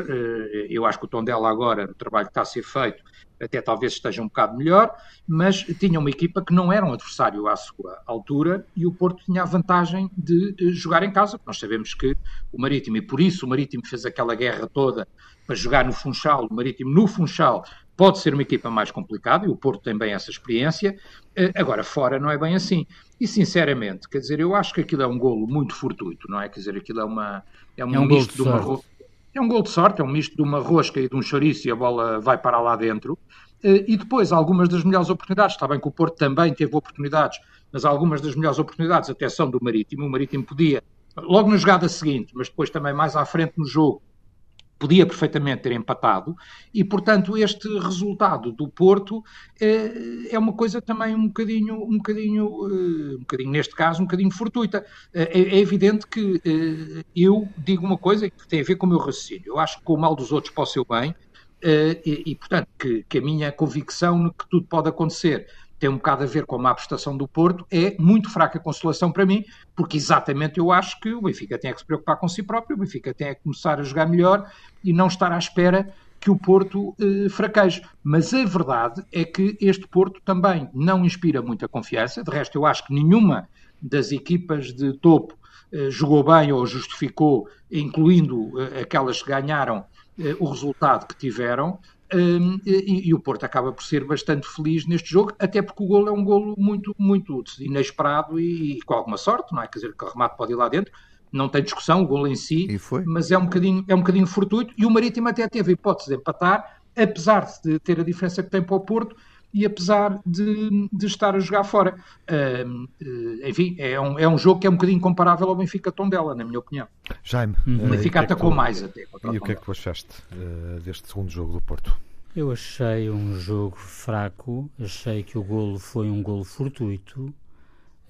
eu acho que o Tondela agora, no trabalho que está a ser feito, até talvez esteja um bocado melhor, mas tinha uma equipa que não era um adversário à sua altura e o Porto tinha a vantagem de jogar em casa. Nós sabemos que o Marítimo, e por isso o Marítimo fez aquela guerra toda para jogar no Funchal, o Marítimo no Funchal pode ser uma equipa mais complicada e o Porto tem bem essa experiência. Eh, agora, fora não é bem assim. E sinceramente, quer dizer, eu acho que aquilo é um golo muito fortuito, não é? Quer dizer, aquilo é uma. É um, é um misto de, de uma. É um gol de sorte, é um misto de uma rosca e de um chouriço e a bola vai para lá dentro. Eh, e depois, algumas das melhores oportunidades, está bem que o Porto também teve oportunidades, mas algumas das melhores oportunidades até são do Marítimo. O Marítimo podia, logo na jogada seguinte, mas depois também mais à frente no jogo, podia perfeitamente ter empatado e, portanto, este resultado do Porto é, é uma coisa também um bocadinho, um bocadinho, um bocadinho, neste caso, um bocadinho fortuita. É, é evidente que eu digo uma coisa que tem a ver com o meu raciocínio. Eu acho que com o mal dos outros ser o bem e, e portanto, que, que a minha convicção de que tudo pode acontecer tem um bocado a ver com a má prestação do Porto, é muito fraca consolação para mim, porque exatamente eu acho que o Benfica tem que se preocupar com si próprio, o Benfica tem que começar a jogar melhor e não estar à espera que o Porto eh, fraqueje. Mas a verdade é que este Porto também não inspira muita confiança, de resto eu acho que nenhuma das equipas de topo eh, jogou bem ou justificou, incluindo eh, aquelas que ganharam eh, o resultado que tiveram. Um, e, e, o Porto acaba por ser bastante feliz neste jogo, até porque o golo é um golo muito, muito inesperado e, e, com alguma sorte, não é? Quer dizer, que o remate pode ir lá dentro, não tem discussão, o golo em si, mas é um, bocadinho, é um bocadinho fortuito, e o Marítimo até teve a hipótese de empatar, apesar de ter a diferença que tem para o Porto, e apesar de, de estar a jogar fora. Uh, enfim, é um, é um jogo que é um bocadinho comparável ao Benfica Tondela, na minha opinião. Jaime, o Benfica uh, atacou é tu, mais até. E o que é que tu achaste uh, deste segundo jogo do Porto? Eu achei um jogo fraco, achei que o golo foi um golo fortuito,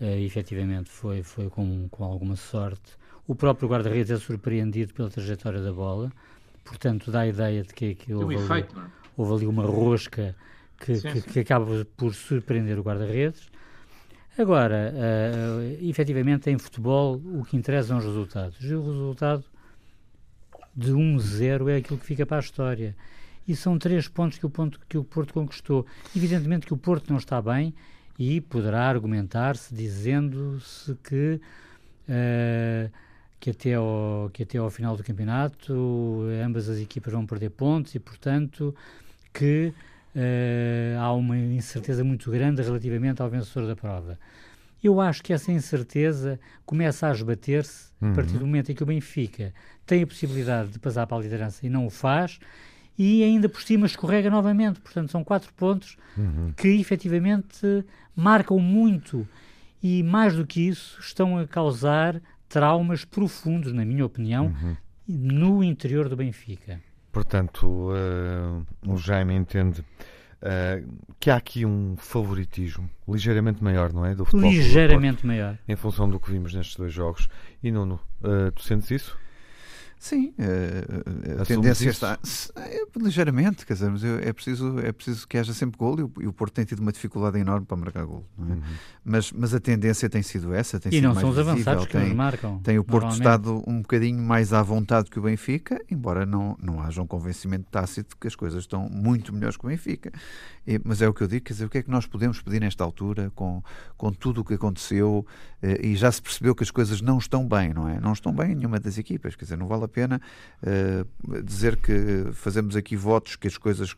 uh, efetivamente foi, foi com, com alguma sorte. O próprio guarda-redes é surpreendido pela trajetória da bola, portanto dá a ideia de que, que houve, ali, é? houve ali uma rosca que, sim, que, sim. que acaba por surpreender o guarda-redes. Agora, uh, efetivamente, em futebol, o que interessa são os resultados. E o resultado de 1-0 é aquilo que fica para a história. E são três pontos que o, ponto, que o Porto conquistou. Evidentemente que o Porto não está bem e poderá argumentar-se dizendo-se que, uh, que, até ao, que até ao final do campeonato ambas as equipas vão perder pontos e, portanto, que uh, há uma incerteza muito grande relativamente ao vencedor da prova. Eu acho que essa incerteza começa a esbater-se uhum. a partir do momento em que o Benfica tem a possibilidade de passar para a liderança e não o faz, e ainda por cima escorrega novamente. Portanto, são quatro pontos uhum. que efetivamente marcam muito e, mais do que isso, estão a causar traumas profundos, na minha opinião, uhum. no interior do Benfica. Portanto, uh, o Jaime entende uh, que há aqui um favoritismo ligeiramente maior, não é? Do futebol ligeiramente do maior. Em função do que vimos nestes dois jogos. E Nuno, uh, tu sentes isso? Sim, a, a tendência isso? está é, ligeiramente, quer dizer, mas é preciso, é preciso que haja sempre gol e o, e o Porto tem tido uma dificuldade enorme para marcar gol. É? Uhum. Mas, mas a tendência tem sido essa, tem e sido não mais são os visível. avançados tem, que marcam. Tem o Porto estado um bocadinho mais à vontade que o Benfica, embora não, não haja um convencimento tácito que as coisas estão muito melhores que o Benfica. E, mas é o que eu digo, quer dizer, o que é que nós podemos pedir nesta altura com, com tudo o que aconteceu eh, e já se percebeu que as coisas não estão bem, não é? Não estão bem em nenhuma das equipas, quer dizer, não vale a pena uh, dizer que fazemos aqui votos que as coisas uh,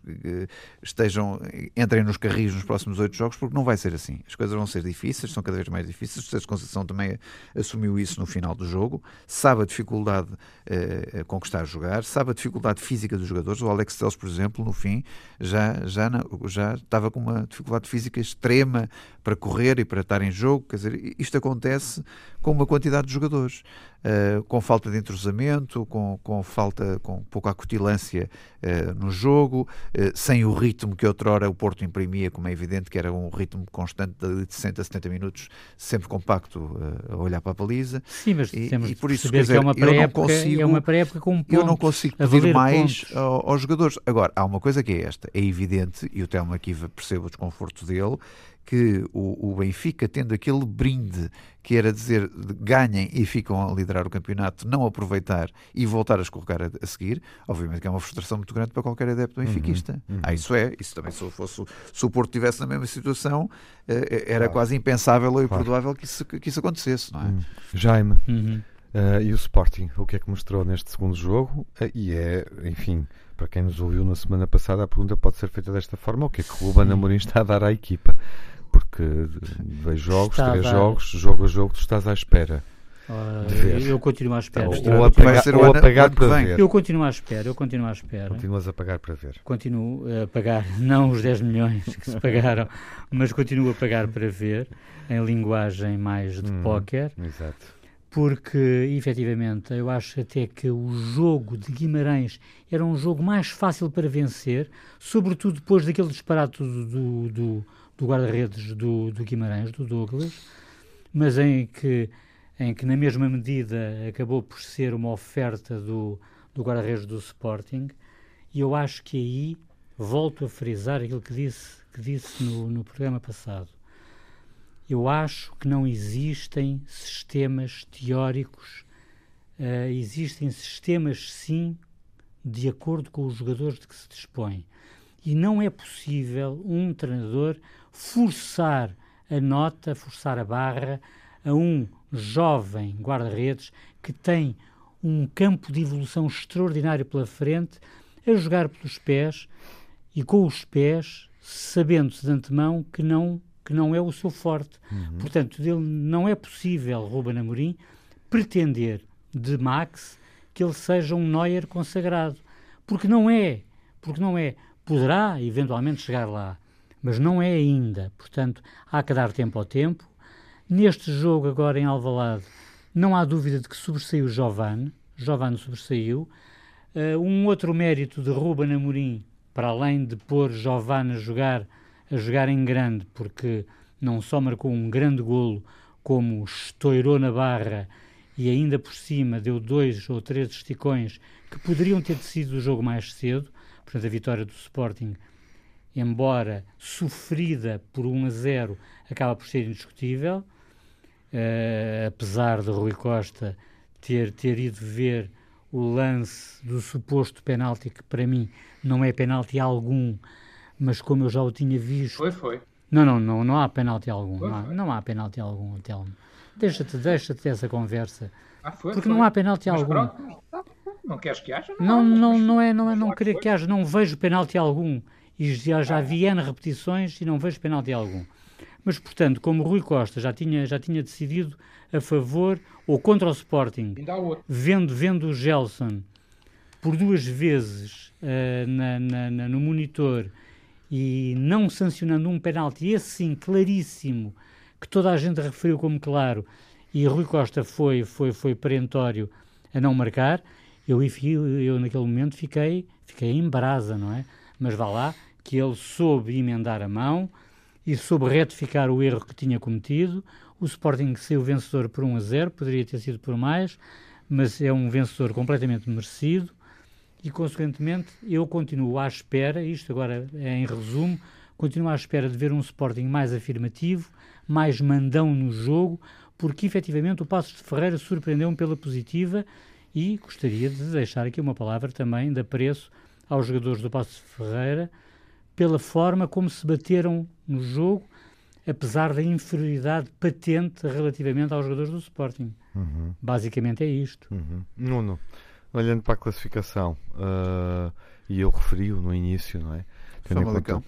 estejam, entrem nos carris nos próximos oito jogos, porque não vai ser assim. As coisas vão ser difíceis, são cada vez mais difíceis. O Sérgio Conceição também assumiu isso no final do jogo, sabe a dificuldade uh, com que está a jogar, sabe a dificuldade física dos jogadores. O Alex Telles, por exemplo, no fim, já, já, já estava com uma dificuldade física extrema para correr e para estar em jogo. Quer dizer, isto acontece com uma quantidade de jogadores uh, com falta de entrosamento, com, com falta, com pouca acutilância uh, no jogo, uh, sem o ritmo que outrora o Porto imprimia, como é evidente que era um ritmo constante de 60 a 70 minutos, sempre compacto a olhar para a baliza. Sim, mas e, e por isso, quer dizer, que é uma pré-época é uma pré com pontos, Eu não consigo pedir mais aos jogadores. Agora, há uma coisa que é esta, é evidente, e o Telmo aqui percebe o desconforto dele, que o, o, Benfica, tendo aquele brinde que era dizer ganhem e ficam a liderar o campeonato, não aproveitar e voltar a escorregar a, a seguir, obviamente que é uma frustração muito grande para qualquer adepto uhum, benfiquista. Uhum, uhum. Ah, isso é, isso também se, fosse, se o Porto estivesse na mesma situação, eh, era claro. quase impensável ou imperdoável claro. que, isso, que isso acontecesse, não é? Uhum. Jaime. Uh, e o Sporting, o que é que mostrou neste segundo jogo? Uh, e é, enfim, para quem nos ouviu na semana passada, a pergunta pode ser feita desta forma: o que é que o Ruben Amorim está a dar à equipa? Porque dois jogos, está três jogos, jogo a jogo, tu estás à espera. Uh, eu continuo à espera. Ou, ou, apagar, ou apagar para ver. Eu continuo à espera, eu continuo à espera. Continuas a pagar para ver. Continuo a pagar, não os 10 milhões que se pagaram, mas continuo a pagar para ver, em linguagem mais de hum, póquer. Exato. Porque, efetivamente, eu acho até que o jogo de Guimarães era um jogo mais fácil para vencer, sobretudo depois daquele disparate do, do, do do guarda-redes do, do Guimarães, do Douglas, mas em que, em que na mesma medida acabou por ser uma oferta do, do guarda-redes do Sporting, e eu acho que aí volto a frisar aquilo que disse, que disse no, no programa passado. Eu acho que não existem sistemas teóricos, uh, existem sistemas sim de acordo com os jogadores de que se dispõe. E não é possível um treinador forçar a nota, forçar a barra a um jovem guarda-redes que tem um campo de evolução extraordinário pela frente, a jogar pelos pés e com os pés, sabendo-se de antemão que não, que não é o seu forte. Uhum. Portanto, dele não é possível, Ruben Amorim, pretender de Max que ele seja um Neuer consagrado. Porque não é. Porque não é. Poderá, eventualmente, chegar lá mas não é ainda. Portanto, há que dar tempo ao tempo. Neste jogo, agora em Alvalade, não há dúvida de que sobressaiu Giovanni. Giovanni sobressaiu. Uh, um outro mérito de Ruben Amorim, para além de pôr Giovanni a jogar, a jogar em grande, porque não só marcou um grande golo, como estourou na barra e ainda por cima deu dois ou três esticões que poderiam ter sido o jogo mais cedo. Portanto, a vitória do Sporting embora sofrida por 1 a 0, acaba por ser indiscutível, uh, apesar de Rui Costa ter, ter ido ver o lance do suposto penalti, que para mim não é penalti algum, mas como eu já o tinha visto. Foi, foi. Não, não, não, não há penalti algum. Foi, não, há, não há penalti algum, Telmo. Deixa-te deixa dessa conversa. Ah, foi, porque não há penalti mas algum. Pronto. Não queres que haja? Não, não, não, não é, não é não querer que haja, não vejo penalti algum e já, já vi N repetições e não vejo penalti algum. Mas, portanto, como Rui Costa já tinha, já tinha decidido a favor ou contra o Sporting, vendo, vendo o Gelson por duas vezes uh, na, na, na, no monitor e não sancionando um penalti, esse sim, claríssimo, que toda a gente referiu como claro, e Rui Costa foi, foi, foi perentório a não marcar, eu, eu, eu naquele momento fiquei, fiquei em brasa, não é? Mas vá lá, que ele soube emendar a mão e soube retificar o erro que tinha cometido. O Sporting saiu vencedor por 1 a 0, poderia ter sido por mais, mas é um vencedor completamente merecido e, consequentemente, eu continuo à espera, isto agora é em resumo, continuo à espera de ver um Sporting mais afirmativo, mais mandão no jogo, porque efetivamente o Passos de Ferreira surpreendeu-me pela positiva e gostaria de deixar aqui uma palavra também de apreço aos jogadores do Passos de Ferreira pela forma como se bateram no jogo, apesar da inferioridade patente relativamente aos jogadores do Sporting. Uhum. Basicamente é isto. Uhum. Nuno, olhando para a classificação, uh, e eu referi-o no início, não é? Conta,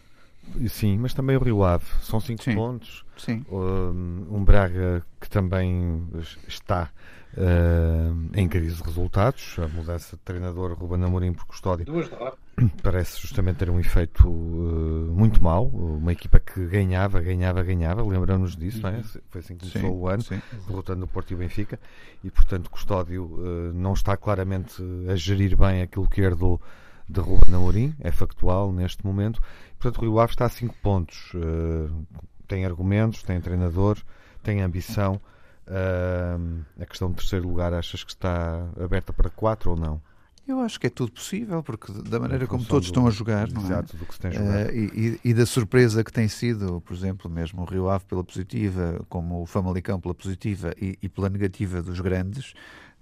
Sim, mas também o Rio Ave. São cinco sim, pontos. Sim. Um, Braga que também está uh, em crise de resultados. A mudança de treinador Ruben Amorim por Custódio parece justamente ter um efeito uh, muito mau. Uma equipa que ganhava, ganhava, ganhava. Lembramos-nos disso, não é? Uhum. Foi assim que começou sim, o ano, sim. derrotando o Porto e o Benfica. E, portanto, Custódio uh, não está claramente a gerir bem aquilo que herdou de Ruben Amorim, é factual neste momento. Portanto, o Rio Ave está a 5 pontos. Uh, tem argumentos, tem treinador, tem ambição. Uh, a questão do terceiro lugar, achas que está aberta para 4 ou não? Eu acho que é tudo possível, porque da maneira como todos do, estão a jogar, não é? do que se tem jogado. Uh, e, e, da surpresa que tem sido, por exemplo, mesmo o Rio Ave pela positiva, como o Famalicão pela positiva e, e pela negativa dos grandes,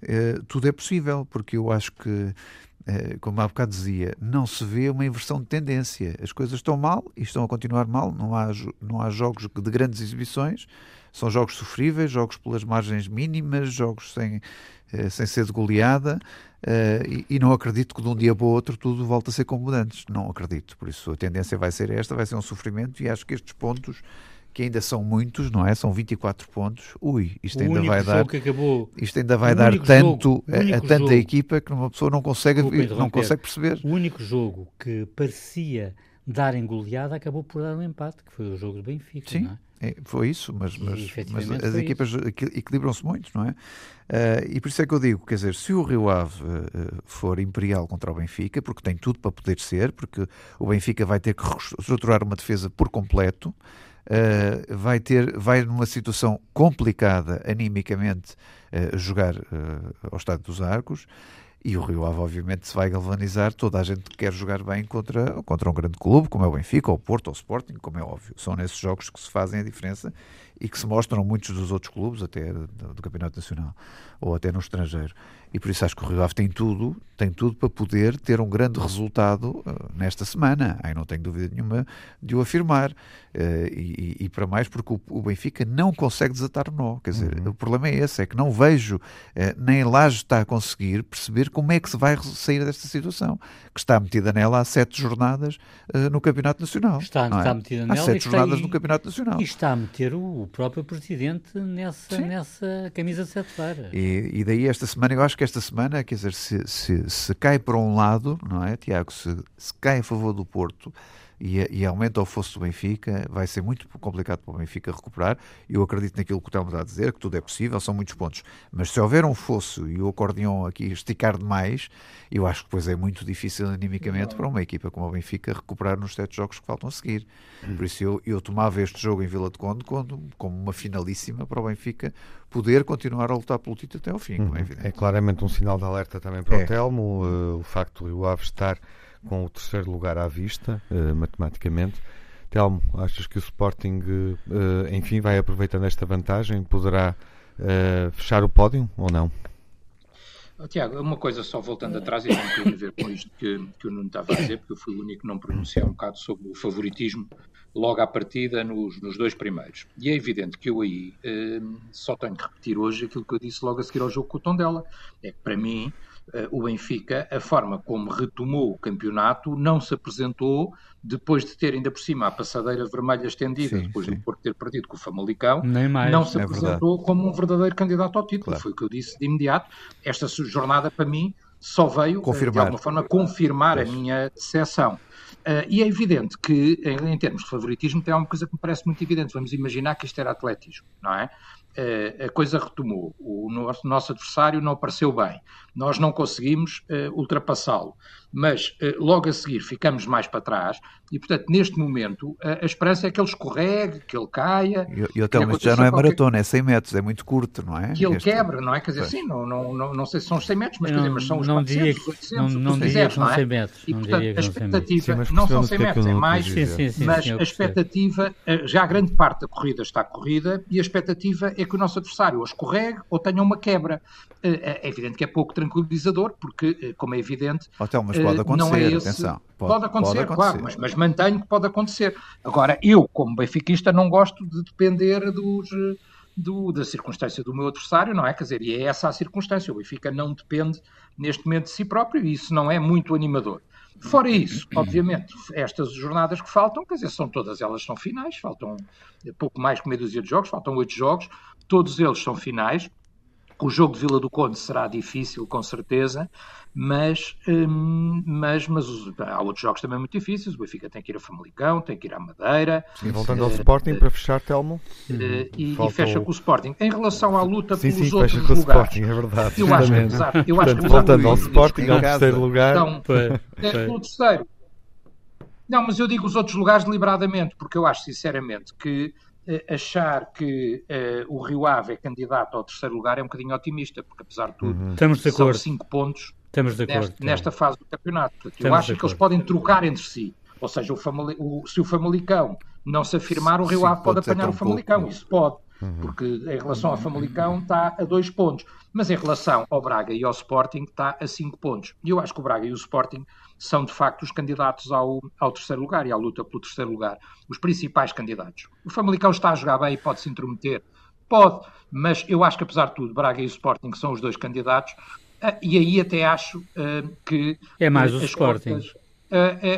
uh, tudo é possível, porque eu acho que eh, como há bocado dizia, não se vê uma inversão de tendência. As coisas estão mal e estão a continuar mal. Não há, não há jogos de grandes exibições, são jogos sofríveis, jogos pelas margens mínimas, jogos sem, eh, sem ser de goleada. Eh, e, e, não acredito que de um dia para o outro tudo volta a ser como antes. Não acredito. Por isso a tendência vai ser esta, vai ser um sofrimento e acho que estes pontos que ainda são muitos, não é? São 24 pontos. Ui, isto o ainda vai dar. Acabou, isto ainda vai dar tanto jogo, a, a, tanta jogo, equipa que uma pessoa não consegue, não consegue perceber. O único jogo que parecia dar em goleada acabou por dar um empate, que foi o jogo do Benfica. Sim. É? É, foi isso, mas, mas, mas as equipas equilibram-se muito, não é? Uh, e por isso é que eu digo, quer dizer, se o Rio Ave uh, for imperial contra o Benfica, porque tem tudo para poder ser, porque o Benfica vai ter que reestruturar uma defesa por completo, uh, vai ter, vai numa situação complicada animicamente jogar ao Estádio dos Arcos e o Rio Ave, obviamente, se vai galvanizar. Toda a gente quer jogar bem contra, contra um grande clube, como é o Benfica, ou o Porto, ou o Sporting, como é óbvio. São nesses jogos que se fazem a diferença e que se mostram muitos dos outros clubes, até do, Campeonato Nacional, ou até no estrangeiro. E por isso acho que o Rio Ave tem tudo, tem tudo para poder ter um grande resultado uh, nesta semana. Aí não tenho dúvida nenhuma de o afirmar. Uh, e, e, para mais porque o, o, Benfica não consegue desatar o nó. Quer dizer, uhum. o problema é esse, é que não vejo, uh, nem Laje está a conseguir perceber como é que se vai sair desta situação, que está metida nela há sete jornadas no Campeonato Nacional. Está, é? está metida nela. Há sete jornadas no Campeonato Nacional. E está a meter o, próprio Presidente nessa, nessa camisa de sete varas. E, e daí esta semana, eu acho que esta semana, quer dizer, se, se, se cai para um lado, não é, Tiago? Se, se cai a favor do Porto e, e, aumenta o fosso do Benfica, vai ser muito complicado para o Benfica recuperar. Eu acredito naquilo que o Telmo está a dizer, que tudo é possível, são muitos pontos. Mas se houver um fosso e o acordeão aqui esticar demais, eu acho que depois é muito difícil animicamente para uma equipa como o Benfica recuperar nos sete jogos que faltam a seguir. Por isso eu, eu tomava este jogo em Vila de Conde como uma finalíssima para o Benfica poder continuar a lutar pelo título até ao fim, uhum. é, é claramente um sinal de alerta também para é. o Telmo, uh, o facto de o Ave estar com o terceiro lugar à vista, uh, matematicamente. Telmo, achas que o Sporting, uh, enfim, vai aproveitando esta vantagem, poderá fechar o pódio ou não? Oh, Tiago, uma coisa só voltando atrás e não tem a ver com isto que, que o Nuno estava a dizer, porque eu fui o único que não pronunciar um bocado sobre o favoritismo logo à partida nos, nos dois primeiros. E é evidente que eu aí eh, só tenho que repetir hoje aquilo que eu disse logo a seguir ao jogo com o Tondela. É que para mim eh, o Benfica, a forma como retomou o campeonato, não se apresentou depois de ter ainda por cima a passadeira vermelha estendida, sim, depois sim. Porto ter perdido com o Famalicão, mais, não se é apresentou verdade. como um verdadeiro candidato ao título. Claro. Foi o que eu disse de imediato. Esta jornada, para mim, só veio, confirmar. de alguma forma, confirmar pois. a minha decepção. Uh, e é evidente que, em, em, termos de favoritismo, tem uma coisa que me parece muito evidente. Vamos imaginar que isto era atletismo, não é? Uh, a coisa retomou. O nosso, adversário não apareceu bem. Nós não conseguimos uh, ultrapassá-lo. Mas uh, logo a seguir ficamos mais para trás e, portanto, neste momento, a, a esperança é que ele escorregue, que ele caia. E, até, mas já não é maratona, é 100 metros, é muito curto, não é? Que ele este... quebre, não é? Quer dizer, sim, não, não, não, não sei se são os 100 metros, mas, não, dizer, mas são os não 400, diria que, 800, não, não diria que são 100 metros. E, portanto, a expectativa, sim, não são 100 metros, é mais, sim, sim, sim, mas a expectativa, eh, já a grande parte da corrida está corrida e a expectativa é que o nosso adversário ou escorregue ou tenha uma quebra. Eh, é evidente que é pouco tranquilizador, porque, como é evidente, Hotel, mas pode acontecer, não é esse, atenção. Pode, pode, acontecer, pode, acontecer, claro, mas, mas, mantenho que pode acontecer. Agora, eu, como benfiquista, não gosto de depender dos, do, da circunstância do meu adversário, não é? Quer dizer, e é essa a circunstância. O Benfica não depende, neste momento, de si próprio e isso não é muito animador. Fora isso, obviamente, estas jornadas que faltam, quer dizer, são todas elas são finais, faltam pouco mais que meia dúzia de jogos, faltam oito jogos, todos eles são finais. O jogo de Vila do Conde será difícil, com certeza, mas, hum, mas, mas há outros jogos também muito difíceis. O Benfica tem que ir a Famalicão, tem que ir à Madeira. Sim, voltando ao uh, Sporting, uh, para fechar, Telmo. Uh, e, e, fecha com o Sporting. Em relação à luta sim, pelos sim, outros fecha com lugares. O Sporting, é verdade. Eu acho, exato, eu acho que voltando ao Sporting, ao terceiro lugar. Então, no terceiro. Não, mas eu digo os outros lugares deliberadamente, porque eu acho sinceramente que achar que uh, o Rio Ave é candidato ao terceiro lugar é um bocadinho otimista, porque apesar de tudo, uhum. Estamos de são cinco pontos Estamos de acordo, nesta, nesta fase do campeonato. Portanto, eu acho que eles podem trocar entre si. Ou seja, o Famali, o, se o Famalicão não se afirmar, o Rio Sim, Ave pode apanhar o Famalicão. Pouco. Isso pode. Uhum. Porque em relação ao Famalicão está a dois pontos. Mas em relação ao Braga e ao Sporting está a cinco pontos. E eu acho que o Braga e o Sporting são de facto os candidatos ao, ao terceiro lugar e à luta pelo terceiro lugar. Os principais candidatos. O Famalicão está a jogar bem e pode se intrometer. Pode, mas eu acho que apesar de tudo, Braga e o Sporting são os dois candidatos. Ah, e aí até acho uh, que. É mais o Sporting. Contas,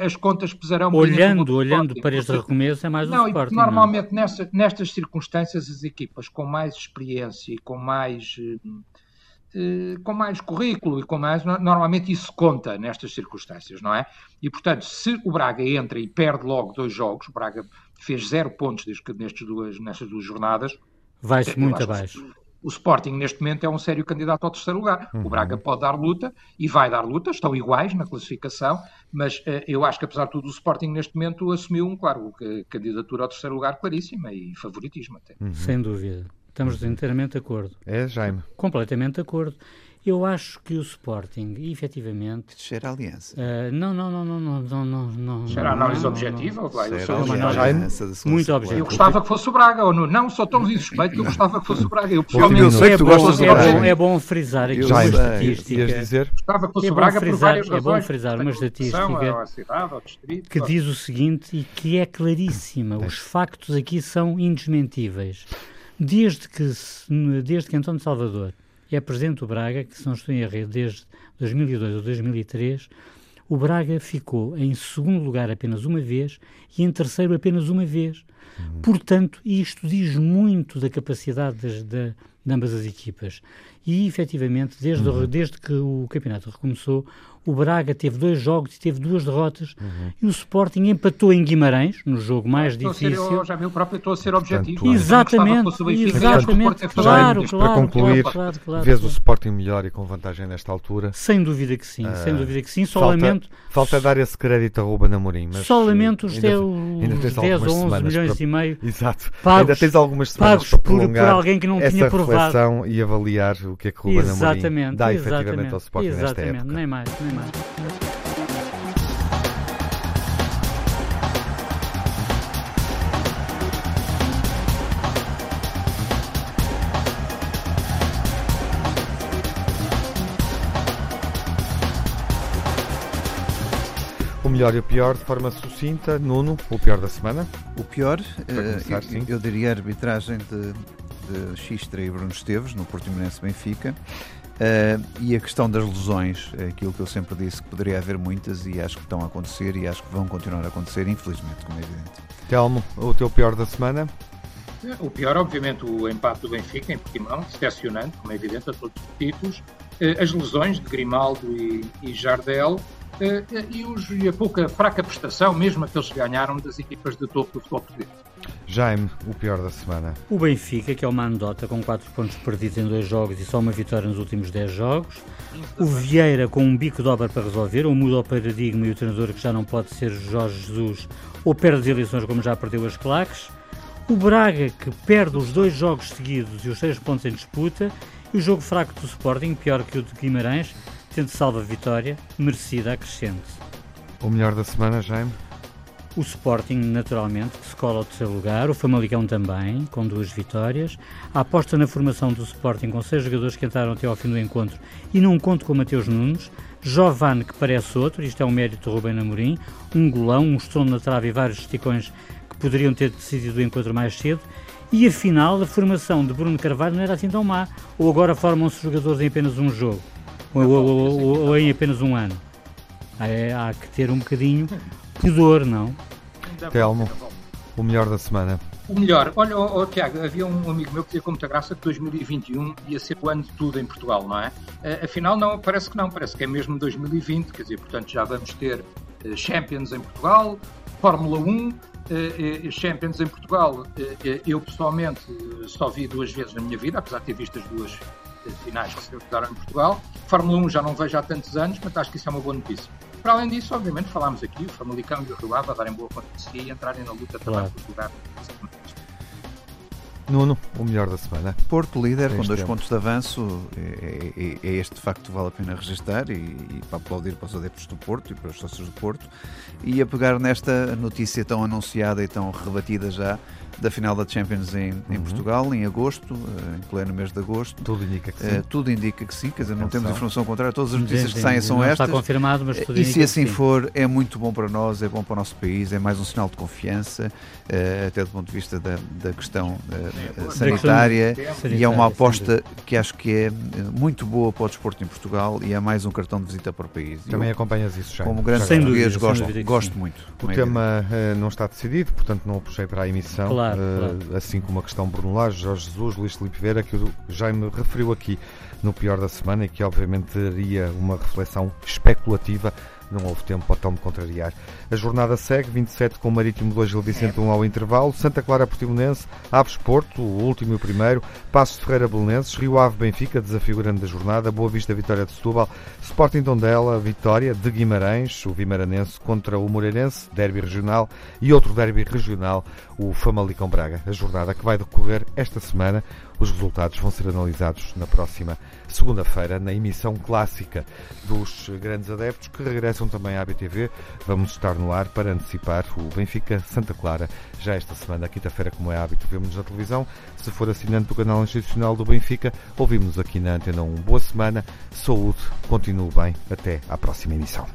as contas pesarão Olhando, olhando para este recomeço, é mais o não, Sporting. Normalmente, não. Nessa, nestas circunstâncias, as equipas com mais experiência e com mais. Uh, com mais currículo e com mais. Normalmente isso conta nestas circunstâncias, não é? E portanto, se o Braga entra e perde logo dois jogos, o Braga fez zero pontos nestas duas, nestas duas jornadas. Vai-se muito abaixo. O Sporting, neste momento, é um sério candidato ao terceiro lugar. Uhum. O Braga pode dar luta e vai dar luta, estão iguais na classificação, mas uh, eu acho que, apesar de tudo, o Sporting, neste momento, assumiu, um, claro, candidatura ao terceiro lugar claríssima e favoritismo até. Uhum. Sem dúvida. Estamos inteiramente de acordo. É, Jaime? Completamente de acordo. Eu acho que o Sporting, efetivamente. Cheira a aliança. Uh, não, não, não, não, não, não, não, não. Cheira a análise não, objetiva? Não, não. Cheira a aliança muito objetiva. Eu gostava que fosse o Braga, ou não, não sou tão insuspeito que eu gostava que fosse o Braga. Eu pessoalmente sei que tu gostas do Braga. É bom frizar aqui uma estatística. dizer? Gostava que fosse é o Braga por várias razões. É bom frisar uma estatística que diz o seguinte e que é claríssima. Os factos aqui são indesmentíveis. Desde que, desde que António Salvador é presidente do Braga, que se não estou em erro, desde 2002 ou 2003, o Braga ficou em segundo lugar apenas uma vez e em terceiro apenas uma vez. Uhum. Portanto, isto diz muito da capacidade das, de, de ambas as equipas. E, efetivamente, desde, uhum. desde que o campeonato recomeçou, o Braga teve dois jogos e teve duas derrotas uhum. e o Sporting empatou em Guimarães, no jogo mais estou difícil. Ser, já viu próprio, estou a ser objetivo. Portanto, exatamente, exatamente, claro, claro, Para concluir, claro, claro, claro, vês o Sporting melhor e com vantagem nesta altura? Sem dúvida que sim, uh, sem dúvida que sim. Só falta, lamento... Falta dar esse crédito a Ruben Amorim, mas... Só lamento os, ainda, ainda 10 ou 11 milhões para, e meio Exato. Pagos, ainda tens algumas semanas para prolongar por, por alguém que não essa tinha reflexão e avaliar o que é que Ruben Amorim dá efetivamente ao Sporting nesta época. Nem mais, nem mais. O melhor e o pior de forma sucinta. Nuno, o pior da semana? O pior, começar, uh, eu, eu, diria a arbitragem de, de Xistra e Bruno Esteves no Portimonense Benfica. Uh, e a questão das lesões, é aquilo que eu sempre disse que poderia haver muitas e acho que estão a acontecer e acho que vão continuar a acontecer, infelizmente, como é evidente. Telmo, o teu pior da semana? O pior, obviamente, o empate do Benfica em Portimão, decepcionante, como é evidente, a todos os títulos. Uh, as lesões de Grimaldo e, e Jardel e, os, e a pouca fraca prestação, mesmo aqueles que ganharam das equipas de topo do futebol português. Jaime, o pior da semana. O Benfica, que é uma anedota com 4 pontos perdidos em dois jogos e só uma vitória nos últimos 10 jogos. O Vieira com um bico de obra para resolver, ou muda o paradigma e o treinador que já não pode ser Jorge Jesus, ou perde as eleições como já perdeu as claques. O Braga, que perde os dois jogos seguidos e os 6 pontos em disputa. E o jogo fraco do Sporting, pior que o de Guimarães, tendo salva vitória, merecida acrescente. O melhor da semana, Jaime? O Sporting, naturalmente, que se cola ao terceiro lugar. O Famalicão também, com duas vitórias. A aposta na formação do Sporting com seis jogadores que entraram até ao fim do encontro e não conto com Mateus Nunes. Jovane, que parece outro, isto é um mérito do Rubem Amorim. Um golão, um estrondo na trave e vários esticões que poderiam ter decidido o encontro mais cedo. E afinal, a formação de Bruno Carvalho não era assim tão má. Ou agora formam-se jogadores em apenas um jogo. Ou, ou, ou, ou em apenas um ano. É, há que ter um bocadinho pudor, não? Telmo, o melhor da semana. O melhor, olha, oh, oh, Tiago, havia um amigo meu que dizia com muita graça que 2021 ia ser o ano de tudo em Portugal, não é? Uh, afinal, não, parece que não, parece que é mesmo 2020, quer dizer, portanto já vamos ter uh, Champions em Portugal, Fórmula 1, uh, uh, Champions em Portugal. eu pessoalmente só vi duas vezes na minha vida, apesar de ter visto as duas finais que se realizaram em Portugal. Fórmula 1 já não vejo há tantos anos, mas acho que isso é uma boa notícia. Para além disso, obviamente, falámos aqui, o Famalicão e o Rio Ave a darem boa conta de si e entrarem na luta claro. por lugar. Nuno, o melhor da semana. Porto líder com dois tempo. pontos de avanço, é, é, é, este facto que vale a pena registrar e, e, para aplaudir para os adeptos do Porto e para os sócios do Porto e a pegar nesta notícia tão anunciada e tão rebatida já da final da Champions em, uhum. em Portugal, em agosto, eh, em pleno mês de agosto. Tudo indica que sim. Uh, tudo indica que sim, quer dizer, não temos informação contrária, todas as notícias que saem são não estas. Está confirmado, mas tudo E se assim for, é muito bom para nós, é bom para o nosso país, é mais um sinal de confiança, uh, até do ponto de vista da, da questão uh, sanitária, e é uma aposta que acho que é muito boa para o desporto em Portugal e é mais um cartão de visita para o país. Também Eu, acompanhas isso já. Como grande português, gosto, gosto muito. O tema não está decidido, portanto não o puxei para a emissão. Claro, claro assim como a questão Bruno Lage, Jorge Jesus, Luís Felipe Vera, que o Jaime referiu aqui no pior da semana e que obviamente teria uma reflexão especulativa não houve tempo para tão me contrariar. A jornada segue, 27 com o Marítimo 2 Gil Vicente 1 ao intervalo, Santa Clara Portimonense, Aves Porto, o último e o primeiro, Passos Ferreira Belenenses, Rio Ave Benfica, desafio grande da jornada, Boa Vista Vitória de Setúbal, Sporting Tondela, Vitória de Guimarães, o Vimaranense contra o Moreirense, derby regional. E outro derby regional, o Famalicão Braga. A jornada que vai decorrer esta semana, os resultados vão ser analisados na próxima segunda-feira, na emissão clássica dos Grandes Adeptos, que regressam também à BTV. Vamos estar no ar para antecipar o Benfica Santa Clara, já esta semana, quinta-feira, como é hábito, vemos na televisão. Se for assinante do canal institucional do Benfica, ouvimos aqui na Antena 1. Boa semana, saúde, continue bem, até à próxima emissão.